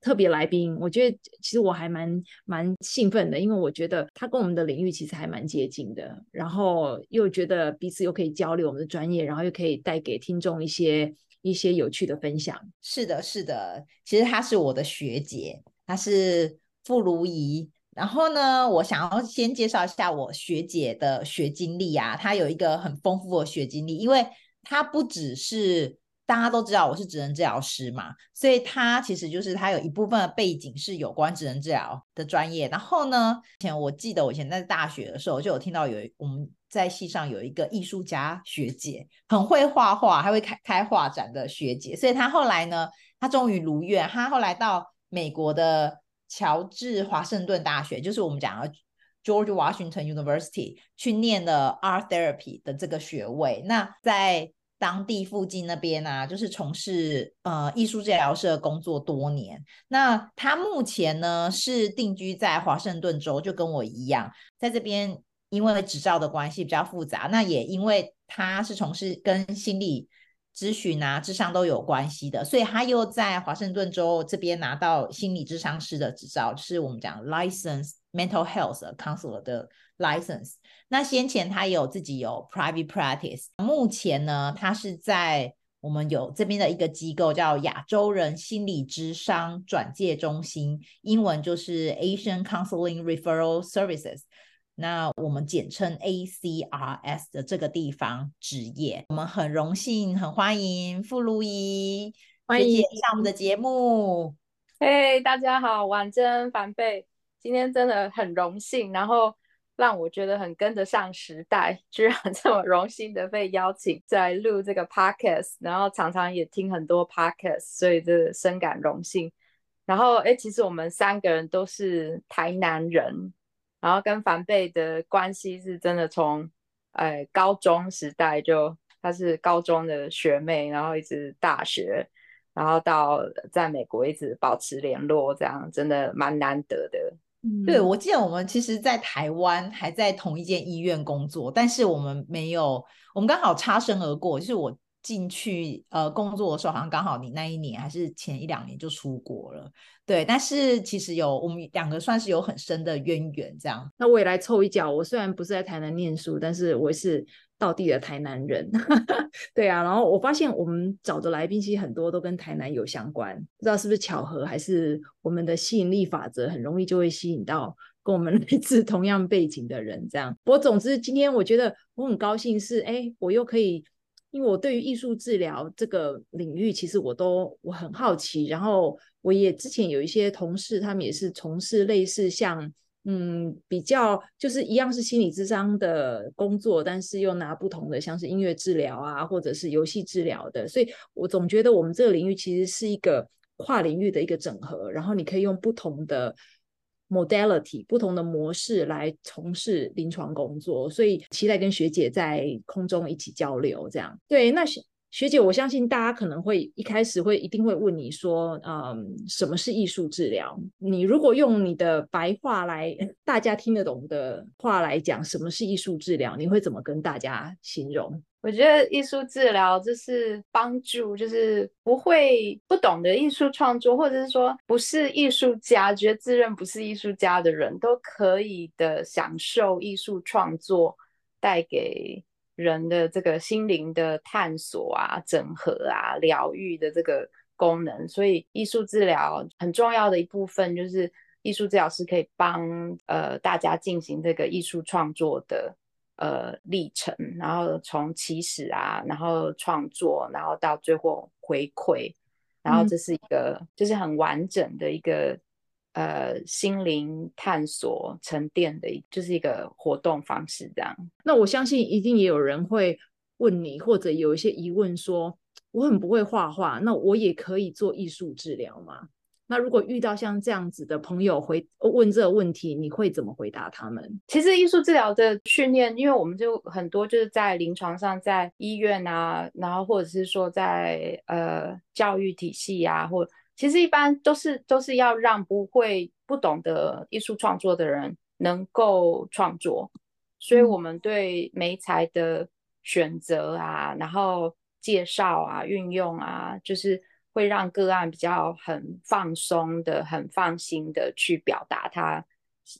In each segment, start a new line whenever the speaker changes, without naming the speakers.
特别来宾，我觉得其实我还蛮蛮兴奋的，因为我觉得他跟我们的领域其实还蛮接近的，然后又觉得彼此又可以交流我们的专业，然后又可以带给听众一些一些有趣的分享。
是的，是的，其实她是我的学姐，她是傅如仪。然后呢，我想要先介绍一下我学姐的学经历啊，她有一个很丰富的学经历，因为她不只是。大家都知道我是职能治疗师嘛，所以他其实就是他有一部分的背景是有关职能治疗的专业。然后呢，以前我记得我以前在大学的时候就有听到有我们在系上有一个艺术家学姐，很会画画，还会开开画展的学姐。所以她后来呢，她终于如愿，她后来到美国的乔治华盛顿大学，就是我们讲的 George Washington University 去念了 Art Therapy 的这个学位。那在当地附近那边啊，就是从事呃艺术治疗师的工作多年。那他目前呢是定居在华盛顿州，就跟我一样，在这边因为执照的关系比较复杂。那也因为他是从事跟心理咨询啊、智商都有关系的，所以他又在华盛顿州这边拿到心理咨商师的执照，就是我们讲 License Mental Health Counselor 的 license。那先前他有自己有 private practice，目前呢，他是在我们有这边的一个机构叫亚洲人心理智商转介中心，英文就是 Asian Counseling Referral Services，那我们简称 ACRS 的这个地方执业。我们很荣幸，很欢迎傅如怡欢迎上我们的节目。
嘿，hey, 大家好，婉珍、凡贝，今天真的很荣幸，然后。让我觉得很跟得上时代，居然 这么荣幸的被邀请在录这个 podcast，然后常常也听很多 podcast，所以这深感荣幸。然后，哎，其实我们三个人都是台南人，然后跟凡贝的关系是真的从，哎，高中时代就她是高中的学妹，然后一直大学，然后到在美国一直保持联络，这样真的蛮难得的。
对，我记得我们其实，在台湾还在同一间医院工作，但是我们没有，我们刚好擦身而过。就是我进去呃工作的时候，好像刚好你那一年还是前一两年就出国了。对，但是其实有我们两个算是有很深的渊源，这样。
那我也来凑一脚，我虽然不是在台南念书，但是我是。到地的台南人，对啊，然后我发现我们找的来宾其实很多都跟台南有相关，不知道是不是巧合，还是我们的吸引力法则很容易就会吸引到跟我们 来自同样背景的人，这样。不过总之今天我觉得我很高兴是，哎，我又可以，因为我对于艺术治疗这个领域其实我都我很好奇，然后我也之前有一些同事，他们也是从事类似像。嗯，比较就是一样是心理智商的工作，但是又拿不同的，像是音乐治疗啊，或者是游戏治疗的，所以我总觉得我们这个领域其实是一个跨领域的一个整合，然后你可以用不同的 modality、不同的模式来从事临床工作，所以期待跟学姐在空中一起交流，这样。对，那学姐，我相信大家可能会一开始会一定会问你说，嗯，什么是艺术治疗？你如果用你的白话来，大家听得懂的话来讲，什么是艺术治疗？你会怎么跟大家形容？
我觉得艺术治疗就是帮助，就是不会不懂得艺术创作，或者是说不是艺术家，觉得自认不是艺术家的人都可以的享受艺术创作带给。人的这个心灵的探索啊、整合啊、疗愈的这个功能，所以艺术治疗很重要的一部分就是艺术治疗师可以帮呃大家进行这个艺术创作的呃历程，然后从起始啊，然后创作，然后到最后回馈，然后这是一个、嗯、就是很完整的一个。呃，心灵探索沉淀的一，就是一个活动方式，这样。
那我相信一定也有人会问你，或者有一些疑问说，我很不会画画，那我也可以做艺术治疗吗？那如果遇到像这样子的朋友回问这个问题，你会怎么回答他们？
其实艺术治疗的训练，因为我们就很多就是在临床上，在医院啊，然后或者是说在呃教育体系啊，或其实一般都是都是要让不会不懂得艺术创作的人能够创作，所以我们对媒材的选择啊，然后介绍啊，运用啊，就是。会让个案比较很放松的、很放心的去表达他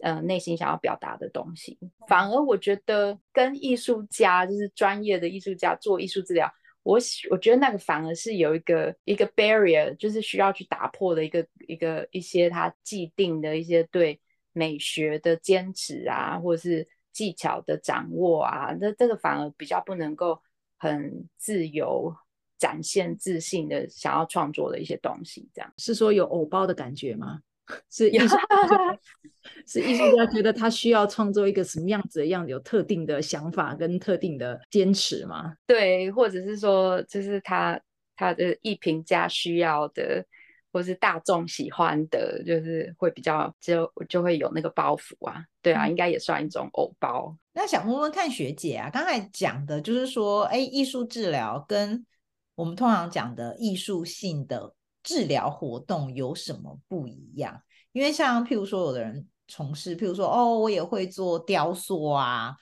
呃内心想要表达的东西。反而我觉得跟艺术家，就是专业的艺术家做艺术治疗，我我觉得那个反而是有一个一个 barrier，就是需要去打破的一个一个一些他既定的一些对美学的坚持啊，或者是技巧的掌握啊，那这个反而比较不能够很自由。展现自信的想要创作的一些东西，这样
是说有偶包的感觉吗？是艺术家，是艺术家觉得他需要创作一个什么样子的样子，有特定的想法跟特定的坚持吗？
对，或者是说，就是他他的艺评家需要的，或是大众喜欢的，就是会比较就就会有那个包袱啊。对啊，应该也算一种偶包。
那想问问看学姐啊，刚才讲的就是说，哎，艺术治疗跟我们通常讲的艺术性的治疗活动有什么不一样？因为像譬如说，有的人从事，譬如说，哦，我也会做雕塑啊、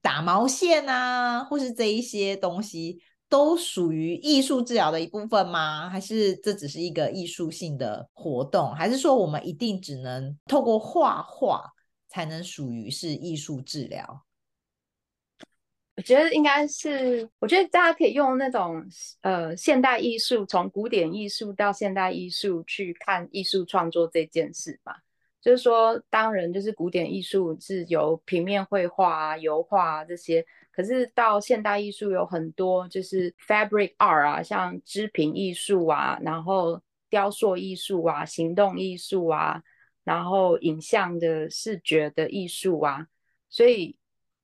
打毛线啊，或是这一些东西，都属于艺术治疗的一部分吗？还是这只是一个艺术性的活动？还是说我们一定只能透过画画才能属于是艺术治疗？
我觉得应该是，我觉得大家可以用那种呃现代艺术，从古典艺术到现代艺术去看艺术创作这件事吧。就是说，当然就是古典艺术是由平面绘画啊、油画啊这些，可是到现代艺术有很多就是 fabric art 啊，像织品艺术啊，然后雕塑艺术啊、行动艺术啊，然后影像的视觉的艺术啊，所以。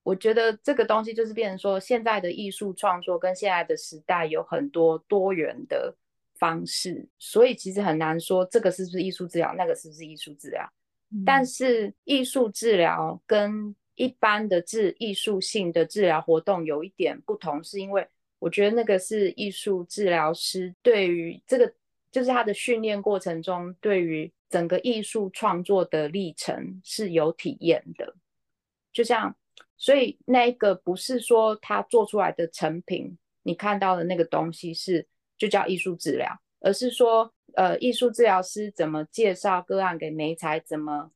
我觉得这个东西就是变成说，现在的艺术创作跟现在的时代有很多多元的方式，所以其实很难说这个是不是艺术治疗，那个是不是艺术治疗。嗯。但是艺术治疗跟一般的治艺术性的治疗活动有一点不同，是因为我觉得那个是艺术治疗师对于这个，就是他的训练过程中，对于整个艺术创作的历程是有体验的，就像。所以那个不是说他做出来的成品，你看到的那个东西是就叫艺术治疗，而是说，呃，艺术治疗师怎么介绍个案给媒材，怎么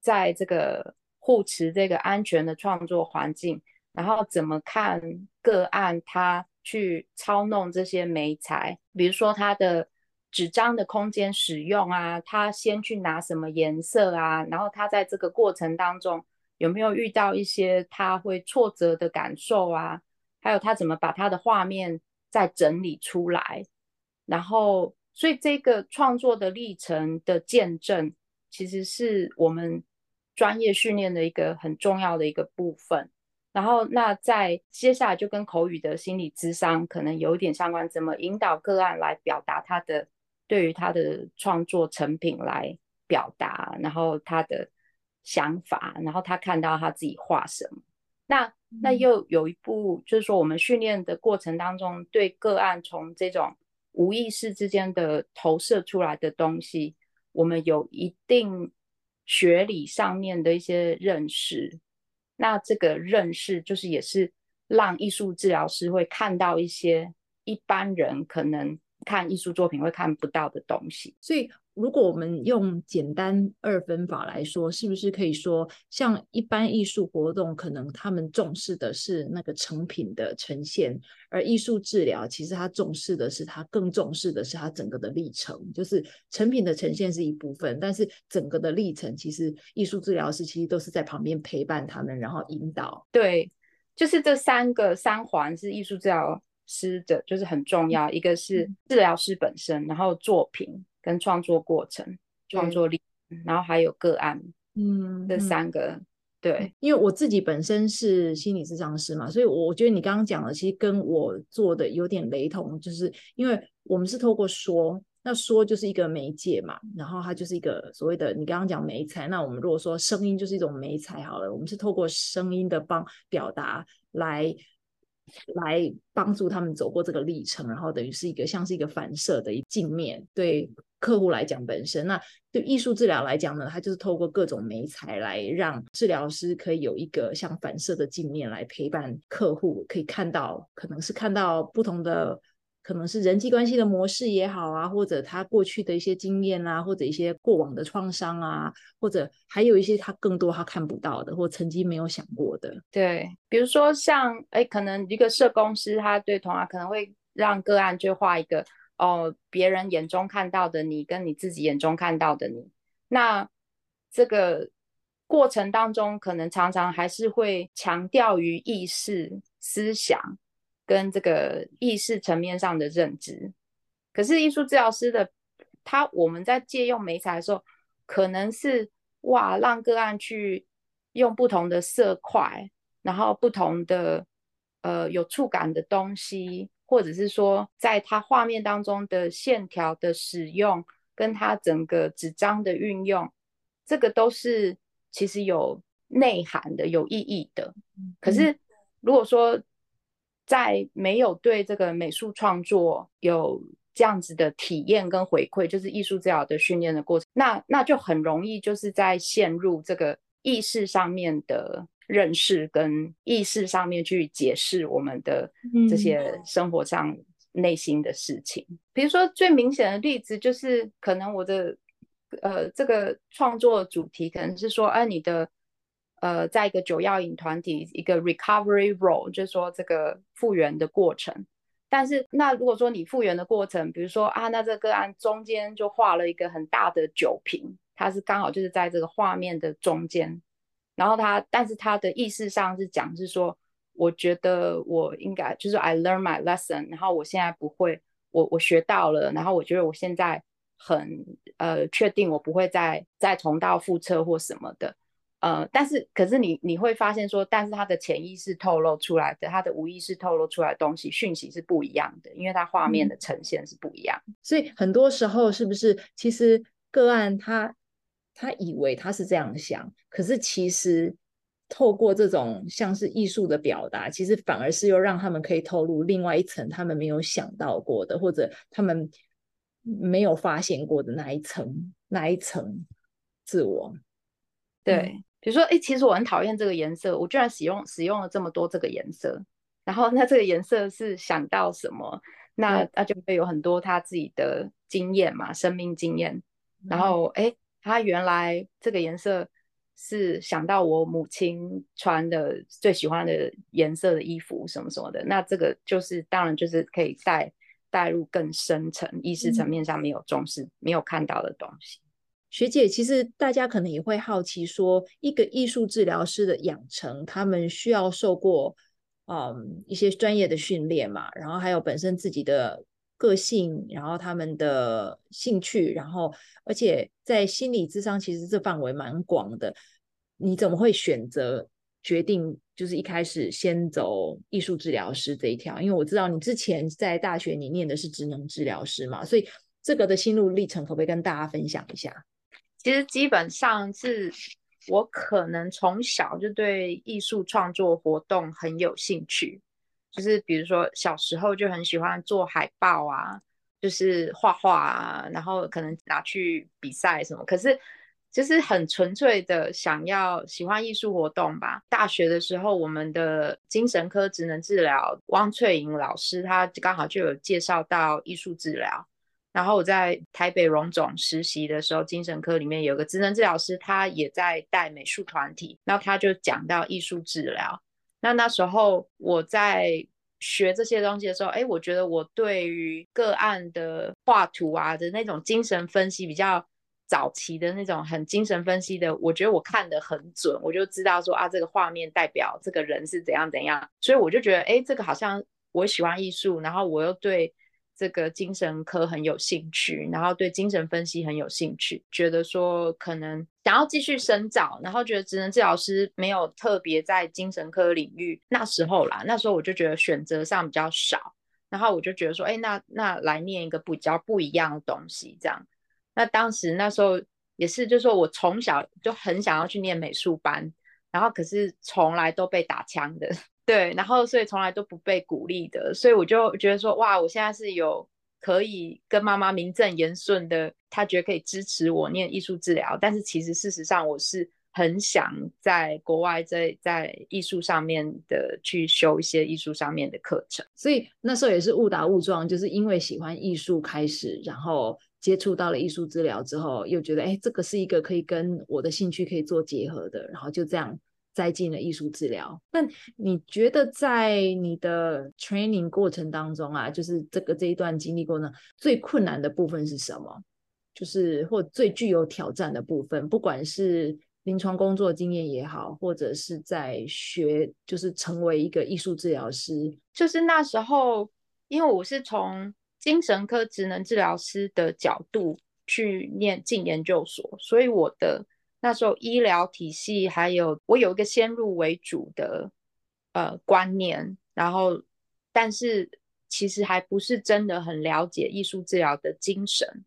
在这个护持这个安全的创作环境，然后怎么看个案他去操弄这些媒材，比如说他的纸张的空间使用啊，他先去拿什么颜色啊，然后他在这个过程当中。有没有遇到一些他会挫折的感受啊？还有他怎么把他的画面再整理出来？然后，所以这个创作的历程的见证，其实是我们专业训练的一个很重要的一个部分。然后，那在接下来就跟口语的心理智商可能有一点相关，怎么引导个案来表达他的对于他的创作成品来表达，然后他的。想法，然后他看到他自己画什么，那那又有一步，就是说我们训练的过程当中，对个案从这种无意识之间的投射出来的东西，我们有一定学理上面的一些认识，那这个认识就是也是让艺术治疗师会看到一些一般人可能看艺术作品会看不到的东西，
所以。如果我们用简单二分法来说，是不是可以说，像一般艺术活动，可能他们重视的是那个成品的呈现，而艺术治疗其实它重视的是，它更重视的是他整个的历程，就是成品的呈现是一部分，但是整个的历程，其实艺术治疗师其实都是在旁边陪伴他们，然后引导。
对，就是这三个三环是艺术治疗师的，就是很重要，一个是治疗师本身，然后作品。跟创作过程、创作力，然后还有个案，嗯，这三个、嗯、对，
因为我自己本身是心理咨商师嘛，所以我觉得你刚刚讲的其实跟我做的有点雷同，就是因为我们是透过说，那说就是一个媒介嘛，然后它就是一个所谓的你刚刚讲媒材。那我们如果说声音就是一种媒材好了，我们是透过声音的帮表达来来帮助他们走过这个历程，然后等于是一个像是一个反射的一镜面，对客户来讲本身。那对艺术治疗来讲呢，它就是透过各种媒材来让治疗师可以有一个像反射的镜面来陪伴客户，可以看到可能是看到不同的。可能是人际关系的模式也好啊，或者他过去的一些经验啊，或者一些过往的创伤啊，或者还有一些他更多他看不到的，或曾经没有想过的。
对，比如说像哎，可能一个社工师，他对童话可能会让个案就画一个哦，别人眼中看到的你，跟你自己眼中看到的你。那这个过程当中，可能常常还是会强调于意识思想。跟这个意识层面上的认知，可是艺术治疗师的他，我们在借用媒材的时候，可能是哇，让个案去用不同的色块，然后不同的呃有触感的东西，或者是说在他画面当中的线条的使用，跟他整个纸张的运用，这个都是其实有内涵的、有意义的。可是如果说，在没有对这个美术创作有这样子的体验跟回馈，就是艺术治疗的训练的过程，那那就很容易就是在陷入这个意识上面的认识跟意识上面去解释我们的这些生活上内心的事情。嗯、比如说最明显的例子就是，可能我的呃这个创作主题可能是说，哎、啊，你的。呃，在一个酒药瘾团体，一个 recovery role，就是说这个复原的过程。但是，那如果说你复原的过程，比如说啊，那这个个案中间就画了一个很大的酒瓶，它是刚好就是在这个画面的中间。然后他，但是他的意识上是讲是说，我觉得我应该就是 I learn my lesson，然后我现在不会，我我学到了，然后我觉得我现在很呃确定我不会再再重蹈覆辙或什么的。呃，但是可是你你会发现说，但是他的潜意识透露出来的，他的无意识透露出来的东西讯息是不一样的，因为他画面的呈现是不一样。
所以很多时候是不是，其实个案他他以为他是这样想，可是其实透过这种像是艺术的表达，其实反而是又让他们可以透露另外一层他们没有想到过的，或者他们没有发现过的那一层那一层自我。
对，比如说，哎，其实我很讨厌这个颜色，我居然使用使用了这么多这个颜色，然后 那这个颜色是想到什么？那那就会有很多他自己的经验嘛，生命经验。然后，哎，他原来这个颜色是想到我母亲穿的最喜欢的颜色的衣服什么什么的。那这个就是当然就是可以带带入更深层意识层面上没有重视、嗯、没有看到的东西。
学姐，其实大家可能也会好奇说，说一个艺术治疗师的养成，他们需要受过嗯一些专业的训练嘛，然后还有本身自己的个性，然后他们的兴趣，然后而且在心理智商，其实这范围蛮广的。你怎么会选择决定就是一开始先走艺术治疗师这一条？因为我知道你之前在大学你念的是职能治疗师嘛，所以这个的心路历程可不可以跟大家分享一下？
其实基本上是我可能从小就对艺术创作活动很有兴趣，就是比如说小时候就很喜欢做海报啊，就是画画啊，然后可能拿去比赛什么。可是就是很纯粹的想要喜欢艺术活动吧。大学的时候，我们的精神科职能治疗汪翠莹老师，他刚好就有介绍到艺术治疗。然后我在台北荣总实习的时候，精神科里面有个职能治疗师，他也在带美术团体。那他就讲到艺术治疗。那那时候我在学这些东西的时候，哎，我觉得我对于个案的画图啊的那种精神分析，比较早期的那种很精神分析的，我觉得我看得很准，我就知道说啊，这个画面代表这个人是怎样怎样。所以我就觉得，哎，这个好像我喜欢艺术，然后我又对。这个精神科很有兴趣，然后对精神分析很有兴趣，觉得说可能想要继续深造，然后觉得职能治疗师没有特别在精神科领域。那时候啦，那时候我就觉得选择上比较少，然后我就觉得说，哎，那那来念一个比较不一样的东西，这样。那当时那时候也是，就是说我从小就很想要去念美术班，然后可是从来都被打枪的，对，然后所以从来都不被鼓励的，所以我就觉得说，哇，我现在是有可以跟妈妈名正言顺的，她觉得可以支持我念艺术治疗，但是其实事实上我是。很想在国外在在艺术上面的去修一些艺术上面的课程，
所以那时候也是误打误撞，就是因为喜欢艺术开始，然后接触到了艺术治疗之后，又觉得哎，这个是一个可以跟我的兴趣可以做结合的，然后就这样栽进了艺术治疗。那你觉得在你的 training 过程当中啊，就是这个这一段经历过呢，最困难的部分是什么？就是或最具有挑战的部分，不管是临床工作经验也好，或者是在学，就是成为一个艺术治疗师。
就是那时候，因为我是从精神科职能治疗师的角度去念进研究所，所以我的那时候医疗体系还有我有一个先入为主的呃观念，然后但是其实还不是真的很了解艺术治疗的精神。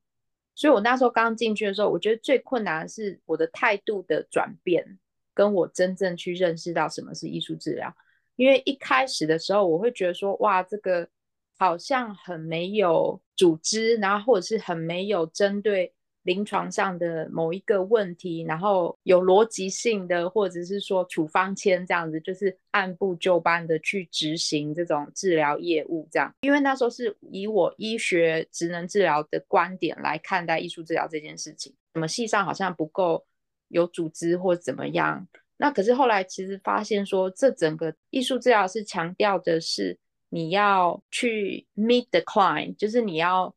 所以，我那时候刚进去的时候，我觉得最困难的是我的态度的转变，跟我真正去认识到什么是艺术治疗。因为一开始的时候，我会觉得说，哇，这个好像很没有组织，然后或者是很没有针对。临床上的某一个问题，然后有逻辑性的，或者是说处方签这样子，就是按部就班的去执行这种治疗业务，这样。因为那时候是以我医学职能治疗的观点来看待艺术治疗这件事情，怎么系上好像不够有组织或怎么样。那可是后来其实发现说，这整个艺术治疗是强调的是你要去 meet the client，就是你要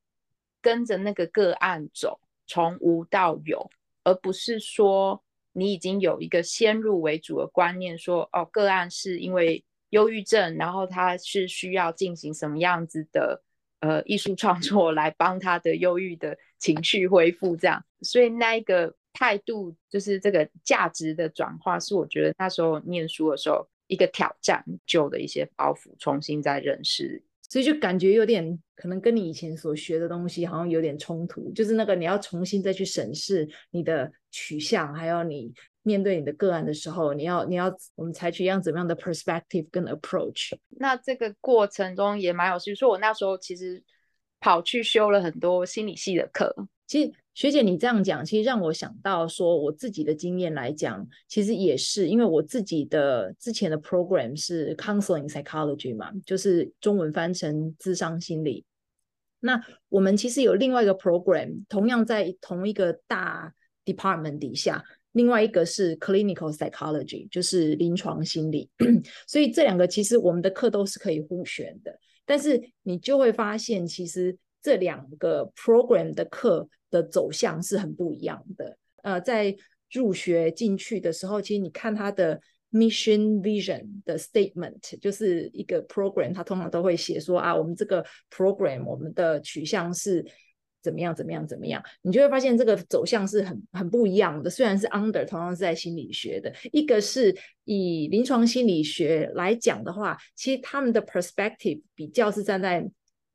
跟着那个个案走。从无到有，而不是说你已经有一个先入为主的观念说，哦，个案是因为忧郁症，然后他是需要进行什么样子的呃艺术创作来帮他的忧郁的情绪恢复，这样。所以那一个态度，就是这个价值的转化，是我觉得那时候念书的时候一个挑战，旧的一些包袱重新再认识。
所以就感觉有点可能跟你以前所学的东西好像有点冲突，就是那个你要重新再去审视你的取向，还有你面对你的个案的时候，你要你要我们采取一样怎么样的 perspective 跟 approach。
那这个过程中也蛮有趣，说我那时候其实跑去修了很多心理系的课，
其实。学姐，你这样讲，其实让我想到说，我自己的经验来讲，其实也是因为我自己的之前的 program 是 counseling psychology 嘛，就是中文翻成智商心理。那我们其实有另外一个 program，同样在同一个大 department 底下，另外一个是 clinical psychology，就是临床心理。所以这两个其实我们的课都是可以互选的，但是你就会发现，其实这两个 program 的课。的走向是很不一样的。呃，在入学进去的时候，其实你看他的 mission vision 的 statement，就是一个 program，他通常都会写说啊，我们这个 program 我们的取向是怎么样怎么样怎么样，你就会发现这个走向是很很不一样的。虽然是 under 同样是在心理学的，一个是以临床心理学来讲的话，其实他们的 perspective 比较是站在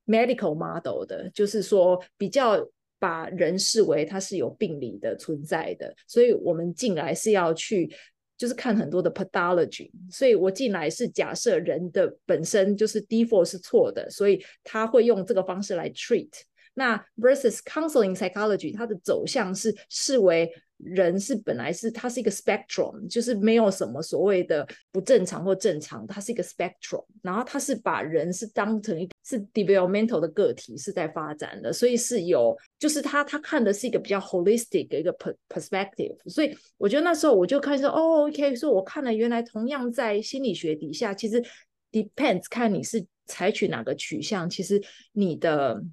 medical model 的，就是说比较。把人视为他是有病理的存在的，所以我们进来是要去，就是看很多的 pathology。所以我进来是假设人的本身就是 default 是错的，所以他会用这个方式来 treat。那 versus counseling psychology，它的走向是视为。人是本来是它是一个 spectrum，就是没有什么所谓的不正常或正常，它是一个 spectrum。然后它是把人是当成一是 developmental 的个体是在发展的，所以是有就是他他看的是一个比较 holistic 的一个 perspective。所以我觉得那时候我就看说哦，OK，所以我看了原来同样在心理学底下，其实 depends 看你是采取哪个取向，其实你的。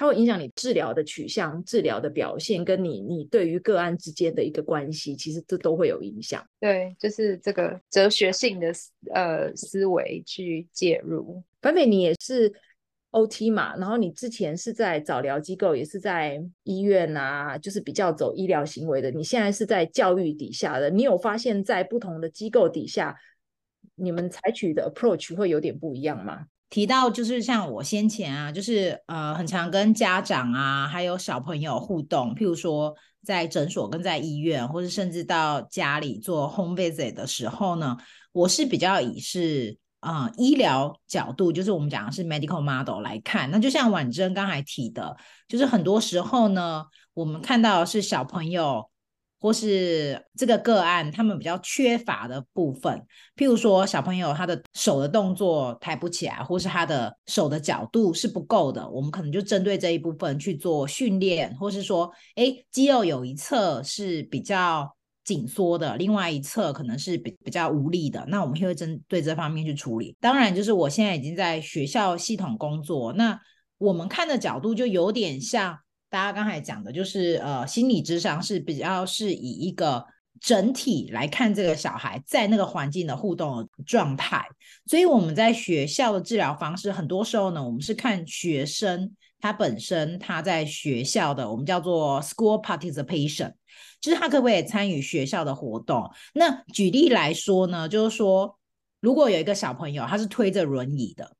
它会影响你治疗的取向、治疗的表现，跟你你对于个案之间的一个关系，其实这都会有影响。
对，就是这个哲学性的呃思维去介入。
凡美，你也是 OT 嘛？然后你之前是在早疗机构，也是在医院啊，就是比较走医疗行为的。你现在是在教育底下的，你有发现，在不同的机构底下，你们采取的 approach 会有点不一样吗？
提到，就是像我先前啊，就是呃，很常跟家长啊，还有小朋友互动，譬如说在诊所跟在医院，或者甚至到家里做 home visit 的时候呢，我是比较以是啊、医疗角度，就是我们讲的是 medical model 来看。那就像婉珍刚才提的，就是很多时候呢，我们看到是小朋友。或是这个个案，他们比较缺乏的部分，譬如说小朋友他的手的动作抬不起来，或是他的手的角度是不够的，我们可能就针对这一部分去做训练，或是说，哎，肌肉有一侧是比较紧缩的，另外一侧可能是比比较无力的，那我们会针对这方面去处理。当然，就是我现在已经在学校系统工作，那我们看的角度就有点像。大家刚才讲的就是，呃，心理智商是比较是以一个整体来看这个小孩在那个环境的互动的状态，所以我们在学校的治疗方式，很多时候呢，我们是看学生他本身他在学校的，我们叫做 school participation，就是他可不可以参与学校的活动。那举例来说呢，就是说，如果有一个小朋友他是推着轮椅的。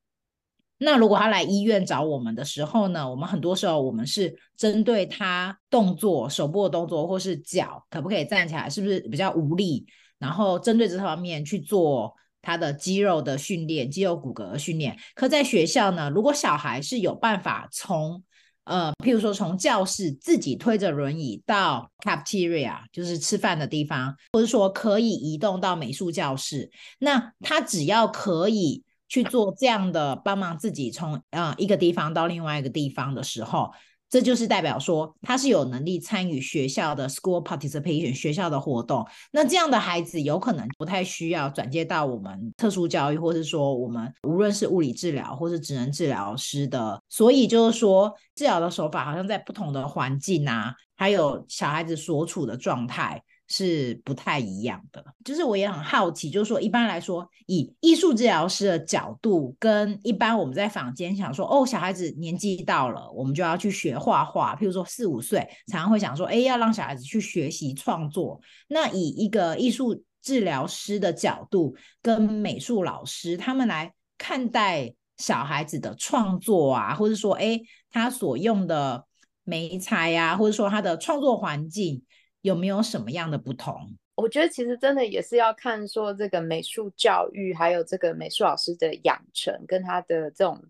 那如果他来医院找我们的时候呢，我们很多时候我们是针对他动作、手部的动作，或是脚可不可以站起来，是不是比较无力，然后针对这方面去做他的肌肉的训练、肌肉骨骼的训练。可在学校呢，如果小孩是有办法从呃，譬如说从教室自己推着轮椅到 cafeteria，就是吃饭的地方，或者说可以移动到美术教室，那他只要可以。去做这样的帮忙自己从啊、呃、一个地方到另外一个地方的时候，这就是代表说他是有能力参与学校的 school participation 学校的活动。那这样的孩子有可能不太需要转接到我们特殊教育，或是说我们无论是物理治疗或是职能治疗师的。所以就是说治疗的手法好像在不同的环境啊，还有小孩子所处的状态。是不太一样的，就是我也很好奇，就是说一般来说，以艺术治疗师的角度，跟一般我们在坊间想说，哦，小孩子年纪到了，我们就要去学画画，譬如说四五岁，常常会想说，哎，要让小孩子去学习创作。那以一个艺术治疗师的角度，跟美术老师他们来看待小孩子的创作啊，或者说，哎，他所用的媒材呀，或者说他的创作环境。有没有什么样的不同？
我觉得其实真的也是要看说这个美术教育，还有这个美术老师的养成跟他的这种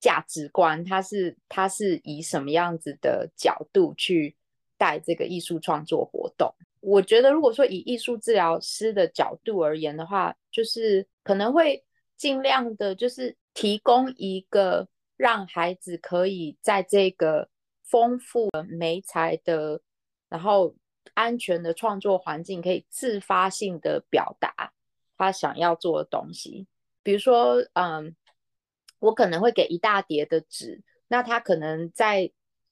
价值观，他是他是以什么样子的角度去带这个艺术创作活动。我觉得如果说以艺术治疗师的角度而言的话，就是可能会尽量的，就是提供一个让孩子可以在这个丰富的媒材的，然后。安全的创作环境，可以自发性的表达他想要做的东西。比如说，嗯，我可能会给一大叠的纸，那他可能在，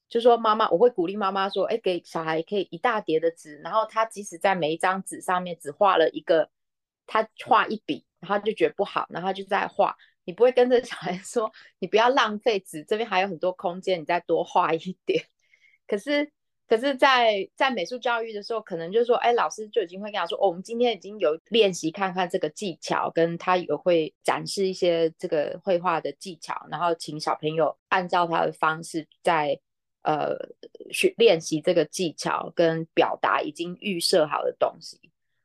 就说妈妈，我会鼓励妈妈说，哎，给小孩可以一大叠的纸，然后他即使在每一张纸上面只画了一个，他画一笔，然后就觉得不好，然后就在画。你不会跟着小孩说，你不要浪费纸，这边还有很多空间，你再多画一点。可是。可是在，在美术教育的时候，可能就是说，哎，老师就已经会跟他说，我们今天已经有练习，看看这个技巧，跟他也会展示一些这个绘画的技巧，然后请小朋友按照他的方式在呃学练习这个技巧跟表达已经预设好的东西。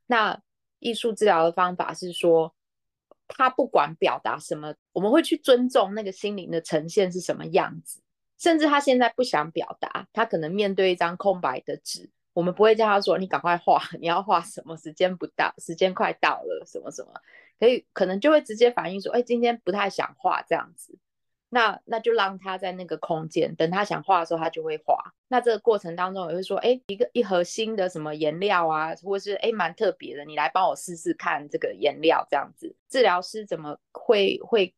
那艺术治疗的方法是说，他不管表达什么，我们会去尊重那个心灵的呈现是什么样子。甚至他现在不想表达，他可能面对一张空白的纸，我们不会叫他说：“你赶快画，你要画什么？时间不到，时间快到了，什么什么。”可以，可能就会直接反映说：“哎，今天不太想画这样子。”那那就让他在那个空间，等他想画的时候，他就会画。那这个过程当中也会说：“哎，一个一盒新的什么颜料啊，或者是哎蛮特别的，你来帮我试试看这个颜料这样子。”治疗师怎么会会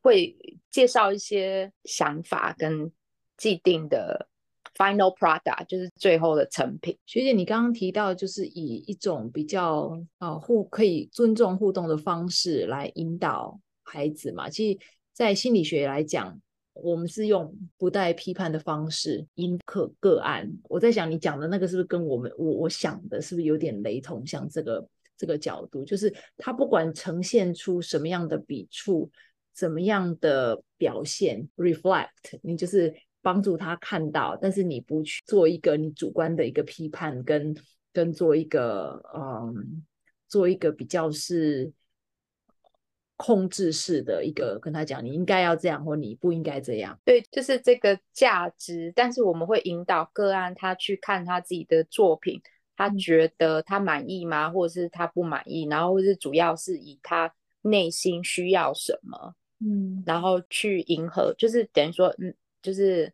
会介绍一些想法跟既定的 final product 就是最后的成品。
学姐，你刚刚提到就是以一种比较啊互可以尊重互动的方式来引导孩子嘛。其实，在心理学来讲，我们是用不带批判的方式引可个案。我在想，你讲的那个是不是跟我们我我想的是不是有点雷同？像这个这个角度，就是他不管呈现出什么样的笔触。怎么样的表现？reflect，你就是帮助他看到，但是你不去做一个你主观的一个批判跟，跟跟做一个嗯，做一个比较是控制式的一个跟他讲，你应该要这样，或你不应该这样。
对，就是这个价值，但是我们会引导个案他去看他自己的作品。他觉得他满意吗？或者是他不满意？然后或是主要是以他内心需要什么，嗯，然后去迎合，就是等于说，嗯，就是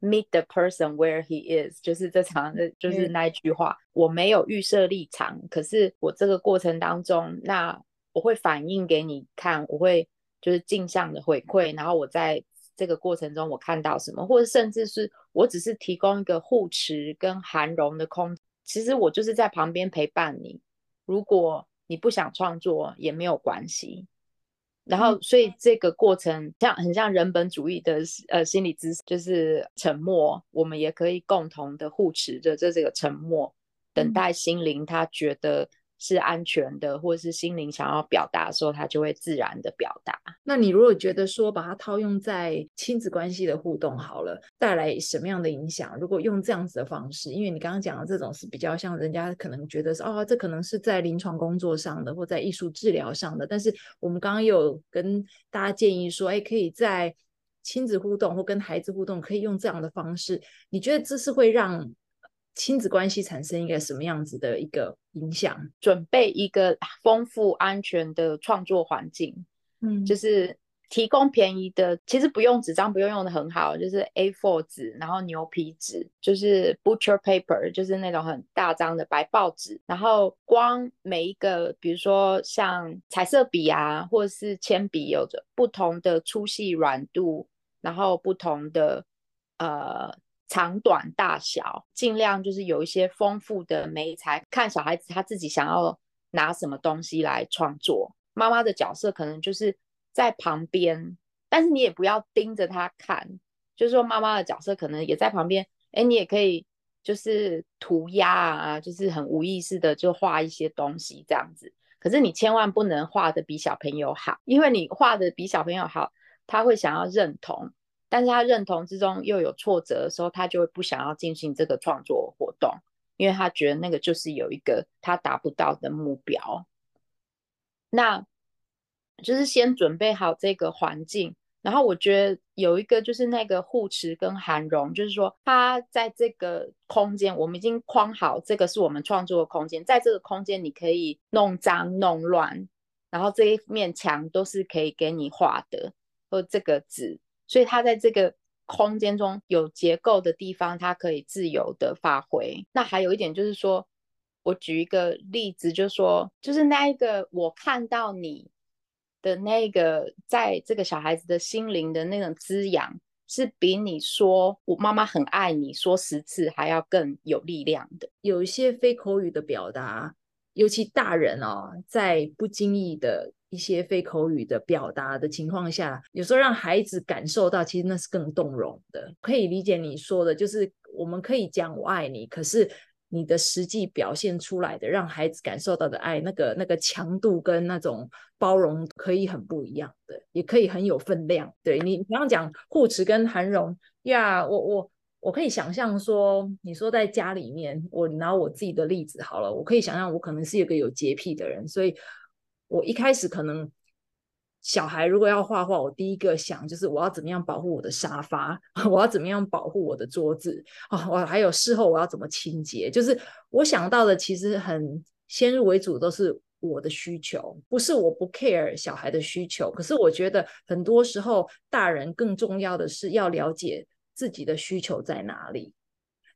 meet the person where he is，就是这场的，就是那一句话。我没有预设立场，可是我这个过程当中，那我会反映给你看，我会就是镜像的回馈，然后我在这个过程中我看到什么，或者甚至是我只是提供一个护持跟涵容的空。其实我就是在旁边陪伴你，如果你不想创作也没有关系。然后，所以这个过程像很像人本主义的呃心理知识，就是沉默，我们也可以共同的护持着这这个沉默，等待心灵他觉得。是安全的，或者是心灵想要表达的时候，他就会自然的表达。
那你如果觉得说把它套用在亲子关系的互动好了，带来什么样的影响？如果用这样子的方式，因为你刚刚讲的这种是比较像人家可能觉得是哦，这可能是在临床工作上的，或在艺术治疗上的。但是我们刚刚有跟大家建议说，哎，可以在亲子互动或跟孩子互动，可以用这样的方式。你觉得这是会让？亲子关系产生一个什么样子的一个影响？
准备一个丰富、安全的创作环境，嗯，就是提供便宜的，其实不用纸张，不用用的很好，就是 A4 纸，然后牛皮纸，就是 butcher paper，就是那种很大张的白报纸，然后光每一个，比如说像彩色笔啊，或者是铅笔，有着不同的粗细、软度，然后不同的呃。长短大小，尽量就是有一些丰富的媒材，看小孩子他自己想要拿什么东西来创作。妈妈的角色可能就是在旁边，但是你也不要盯着他看，就是说妈妈的角色可能也在旁边。哎，你也可以就是涂鸦啊，就是很无意识的就画一些东西这样子。可是你千万不能画的比小朋友好，因为你画的比小朋友好，他会想要认同。但是他认同之中又有挫折的时候，他就会不想要进行这个创作活动，因为他觉得那个就是有一个他达不到的目标。那就是先准备好这个环境，然后我觉得有一个就是那个护持跟涵容，就是说他在这个空间，我们已经框好，这个是我们创作的空间，在这个空间你可以弄脏弄乱，然后这一面墙都是可以给你画的，或这个纸。所以他在这个空间中有结构的地方，他可以自由的发挥。那还有一点就是说，我举一个例子，就是说，就是那一个我看到你的那个，在这个小孩子的心灵的那种滋养，是比你说我妈妈很爱你说十次还要更有力量的。
有一些非口语的表达，尤其大人哦，在不经意的。一些非口语的表达的情况下，有时候让孩子感受到，其实那是更动容的。可以理解你说的，就是我们可以讲“我爱你”，可是你的实际表现出来的，让孩子感受到的爱，那个那个强度跟那种包容，可以很不一样的，也可以很有分量。对，你刚刚讲护持跟涵容呀，我我我可以想象说，你说在家里面，我拿我自己的例子好了，我可以想象我可能是一个有洁癖的人，所以。我一开始可能小孩如果要画画，我第一个想就是我要怎么样保护我的沙发，我要怎么样保护我的桌子啊，我还有事后我要怎么清洁，就是我想到的其实很先入为主都是我的需求，不是我不 care 小孩的需求，可是我觉得很多时候大人更重要的是要了解自己的需求在哪里。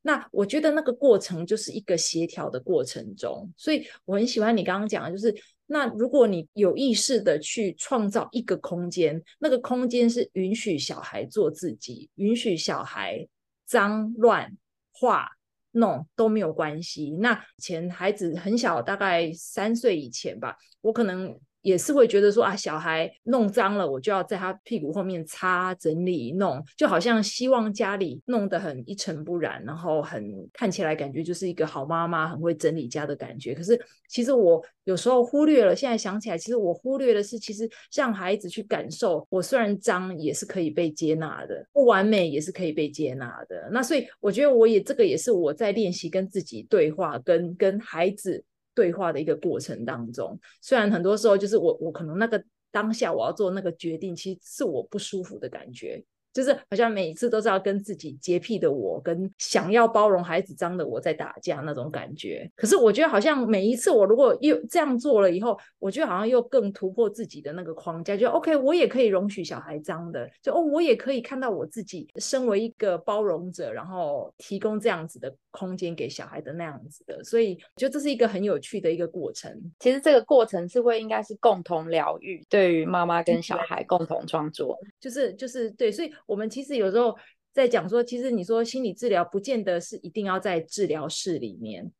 那我觉得那个过程就是一个协调的过程中，所以我很喜欢你刚刚讲的，就是那如果你有意识的去创造一个空间，那个空间是允许小孩做自己，允许小孩脏乱画弄都没有关系。那前孩子很小，大概三岁以前吧，我可能也是会觉得说啊，小孩弄脏了，我就要在他屁股后面擦、整理、弄，就好像希望家里弄得很一尘不染，然后很看起来感觉就是一个好妈妈，很会整理家的感觉。可是其实我有时候忽略了，现在想起来，其实我忽略的是，其实让孩子去感受，我虽然脏也是可以被接纳的，不完美也是可以被接纳的。那所以我觉得我也这个也是我在练习跟自己对话，跟跟孩子。对话的一个过程当中，虽然很多时候就是我我可能那个当下我要做那个决定，其实是我不舒服的感觉。就是好像每一次都是要跟自己洁癖的我，跟想要包容孩子脏的我在打架那种感觉。可是我觉得好像每一次我如果又这样做了以后，我觉得好像又更突破自己的那个框架，就 OK，我也可以容许小孩脏的，就哦，我也可以看到我自己身为一个包容者，然后提供这样子的空间给小孩的那样子的。所以，我觉得这是一个很有趣的一个过程。
其实这个过程是会应该是共同疗愈，对于妈妈跟小孩共同创作，
就是就是对，所以。我们其实有时候在讲说，其实你说心理治疗不见得是一定要在治疗室里面，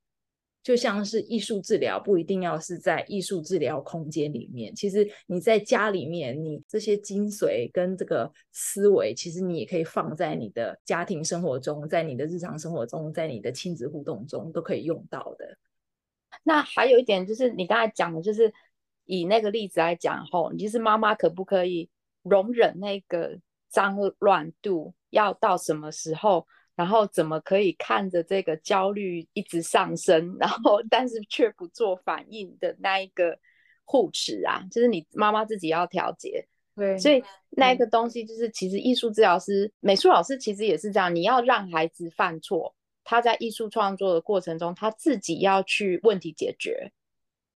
就像是艺术治疗不一定要是在艺术治疗空间里面。其实你在家里面，你这些精髓跟这个思维，其实你也可以放在你的家庭生活中，在你的日常生活中，在你的亲子互动中都可以用到的。
那还有一点就是，你刚才讲的，就是以那个例子来讲后，其实妈妈可不可以容忍那个？脏乱度要到什么时候？然后怎么可以看着这个焦虑一直上升，然后但是却不做反应的那一个护持啊，就是你妈妈自己要调节。
对，
所以那一个东西就是，其实艺术治疗师、美术老师其实也是这样，你要让孩子犯错，他在艺术创作的过程中，他自己要去问题解决。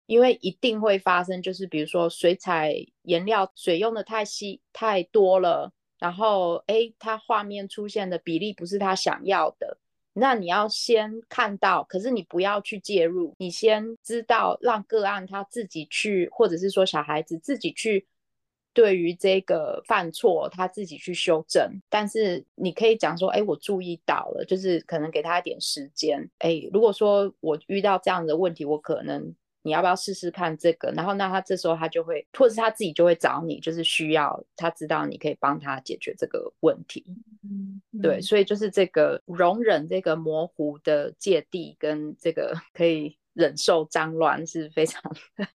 因为一定会发生，就是比如说水彩颜料水用的太稀太多了。然后，哎，他画面出现的比例不是他想要的，那你要先看到，可是你不要去介入，你先知道，让个案他自己去，或者是说小孩子自己去，对于这个犯错，他自己去修正。但是你可以讲说，哎，我注意到了，就是可能给他一点时间。哎，如果说我遇到这样的问题，我可能。你要不要试试看这个？然后那他这时候他就会，或者是他自己就会找你，就是需要他知道你可以帮他解决这个问题。嗯，对，所以就是这个容忍这个模糊的芥蒂跟这个 可以忍受脏乱是非常。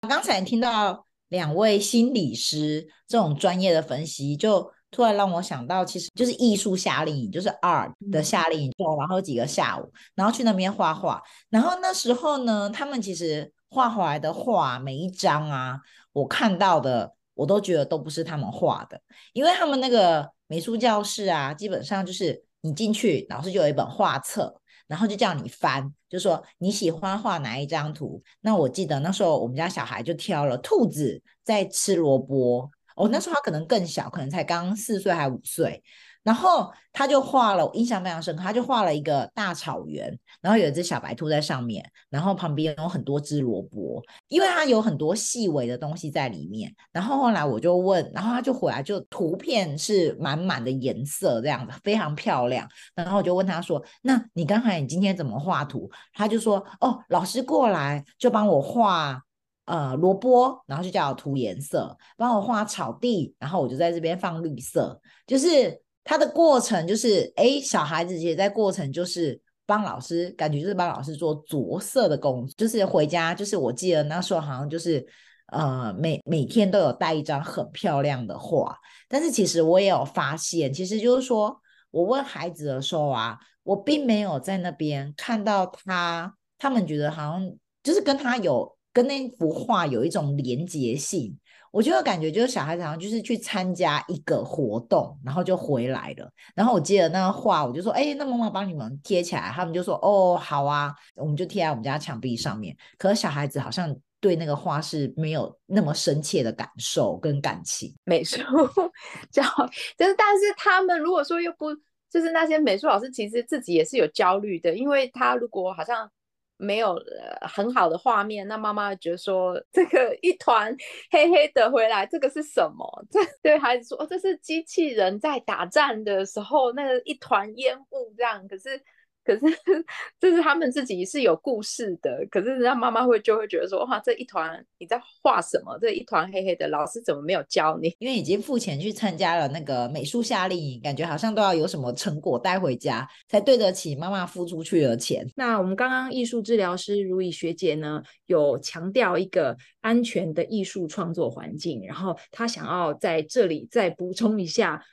刚才听到两位心理师这种专业的分析，就突然让我想到，其实就是艺术夏令营，就是 art 的夏令营，然后几个下午，然后去那边画画，然后那时候呢，他们其实。画回来的画，每一张啊，我看到的，我都觉得都不是他们画的，因为他们那个美术教室啊，基本上就是你进去，老师就有一本画册，然后就叫你翻，就说你喜欢画哪一张图。那我记得那时候我们家小孩就挑了兔子在吃萝卜，哦，那时候他可能更小，可能才刚四岁还五岁。然后他就画了，我印象非常深刻。他就画了一个大草原，然后有一只小白兔在上面，然后旁边有很多只萝卜，因为它有很多细微的东西在里面。然后后来我就问，然后他就回来，就图片是满满的颜色，这样子非常漂亮。然后我就问他说：“那你刚才你今天怎么画图？”他就说：“哦，老师过来就帮我画呃萝卜，然后就叫我涂颜色，帮我画草地，然后我就在这边放绿色，就是。”他的过程就是，哎，小孩子其实在过程就是帮老师，感觉就是帮老师做着色的工作，就是回家，就是我记得那时候好像就是，呃，每每天都有带一张很漂亮的画。但是其实我也有发现，其实就是说我问孩子的时候啊，我并没有在那边看到他，他们觉得好像就是跟他有跟那幅画有一种连结性。我就有感觉，就是小孩子好像就是去参加一个活动，然后就回来了。然后我记得那个画，我就说：“哎，那妈妈帮你们贴起来。”他们就说：“哦，好啊。”我们就贴在我们家墙壁上面。可是小孩子好像对那个画是没有那么深切的感受跟感情。
美术 教就是，但是他们如果说又不，就是那些美术老师其实自己也是有焦虑的，因为他如果好像。没有很好的画面，那妈妈觉得说这个一团黑黑的回来，这个是什么？这对孩子说，这是机器人在打战的时候那个一团烟雾这样。可是可是这是他们自己是有故事的，可是让妈妈会就会觉得说，哇，这一团你在画什么？这一团黑黑的，老师怎么没有教你？
因为已经付钱去参加了那个美术夏令营，感觉好像都要有什么成果带回家，才对得起妈妈付出去的钱。
那我们刚刚艺术治疗师如懿学姐呢，有强调一个安全的艺术创作环境，然后她想要在这里再补充一下，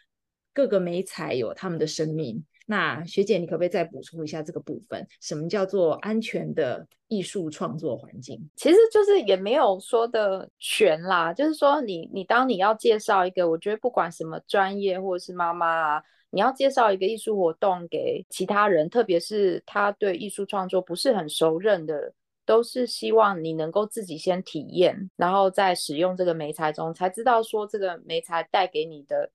各个媒材有他们的生命。那学姐，你可不可以再补充一下这个部分？什么叫做安全的艺术创作环境？
其实就是也没有说的全啦，就是说你你当你要介绍一个，我觉得不管什么专业或者是妈妈啊，你要介绍一个艺术活动给其他人，特别是他对艺术创作不是很熟稔的，都是希望你能够自己先体验，然后再使用这个媒材中才知道说这个媒材带给你的。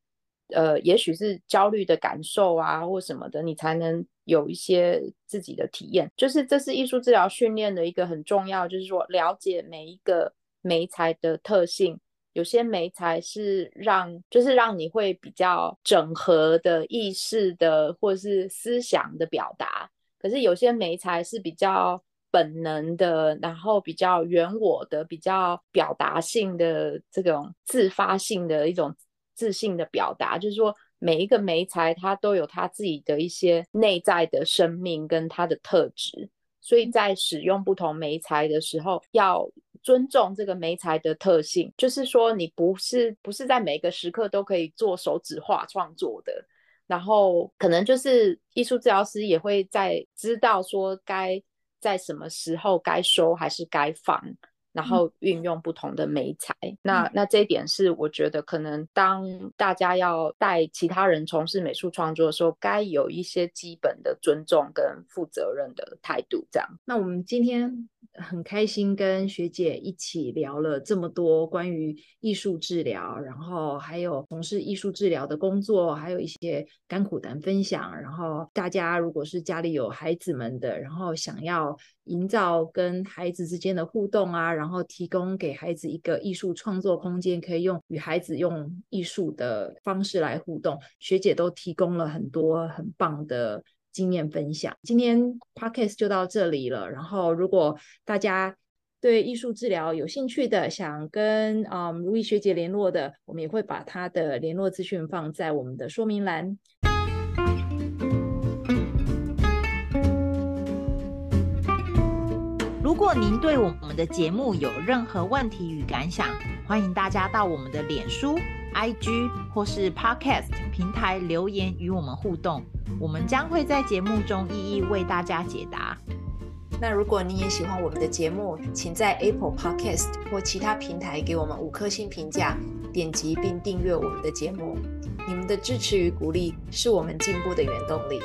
呃，也许是焦虑的感受啊，或什么的，你才能有一些自己的体验。就是这是艺术治疗训练的一个很重要，就是说了解每一个媒材的特性。有些媒材是让，就是让你会比较整合的意识的，或是思想的表达。可是有些媒材是比较本能的，然后比较原我的，比较表达性的这种自发性的一种。自信的表达，就是说每一个媒材它都有它自己的一些内在的生命跟它的特质，所以在使用不同媒材的时候，要尊重这个媒材的特性。就是说，你不是不是在每个时刻都可以做手指画创作的，然后可能就是艺术治疗师也会在知道说该在什么时候该收还是该放。然后运用不同的媒材，嗯、那那这一点是我觉得可能当大家要带其他人从事美术创作的时候，该有一些基本的尊重跟负责任的态度。这样，
那我们今天很开心跟学姐一起聊了这么多关于艺术治疗，然后还有从事艺术治疗的工作，还有一些甘苦谈分享。然后大家如果是家里有孩子们的，然后想要营造跟孩子之间的互动啊，然后提供给孩子一个艺术创作空间，可以用与孩子用艺术的方式来互动。学姐都提供了很多很棒的经验分享。今天 Podcast 就到这里了。然后，如果大家对艺术治疗有兴趣的，想跟嗯如懿学姐联络的，我们也会把她的联络资讯放在我们的说明栏。
如果您对我们的节目有任何问题与感想，欢迎大家到我们的脸书、IG 或是 Podcast 平台留言与我们互动，我们将会在节目中一一为大家解答。
那如果你也喜欢我们的节目，请在 Apple Podcast 或其他平台给我们五颗星评价，点击并订阅我们的节目。你们的支持与鼓励是我们进步的原动力。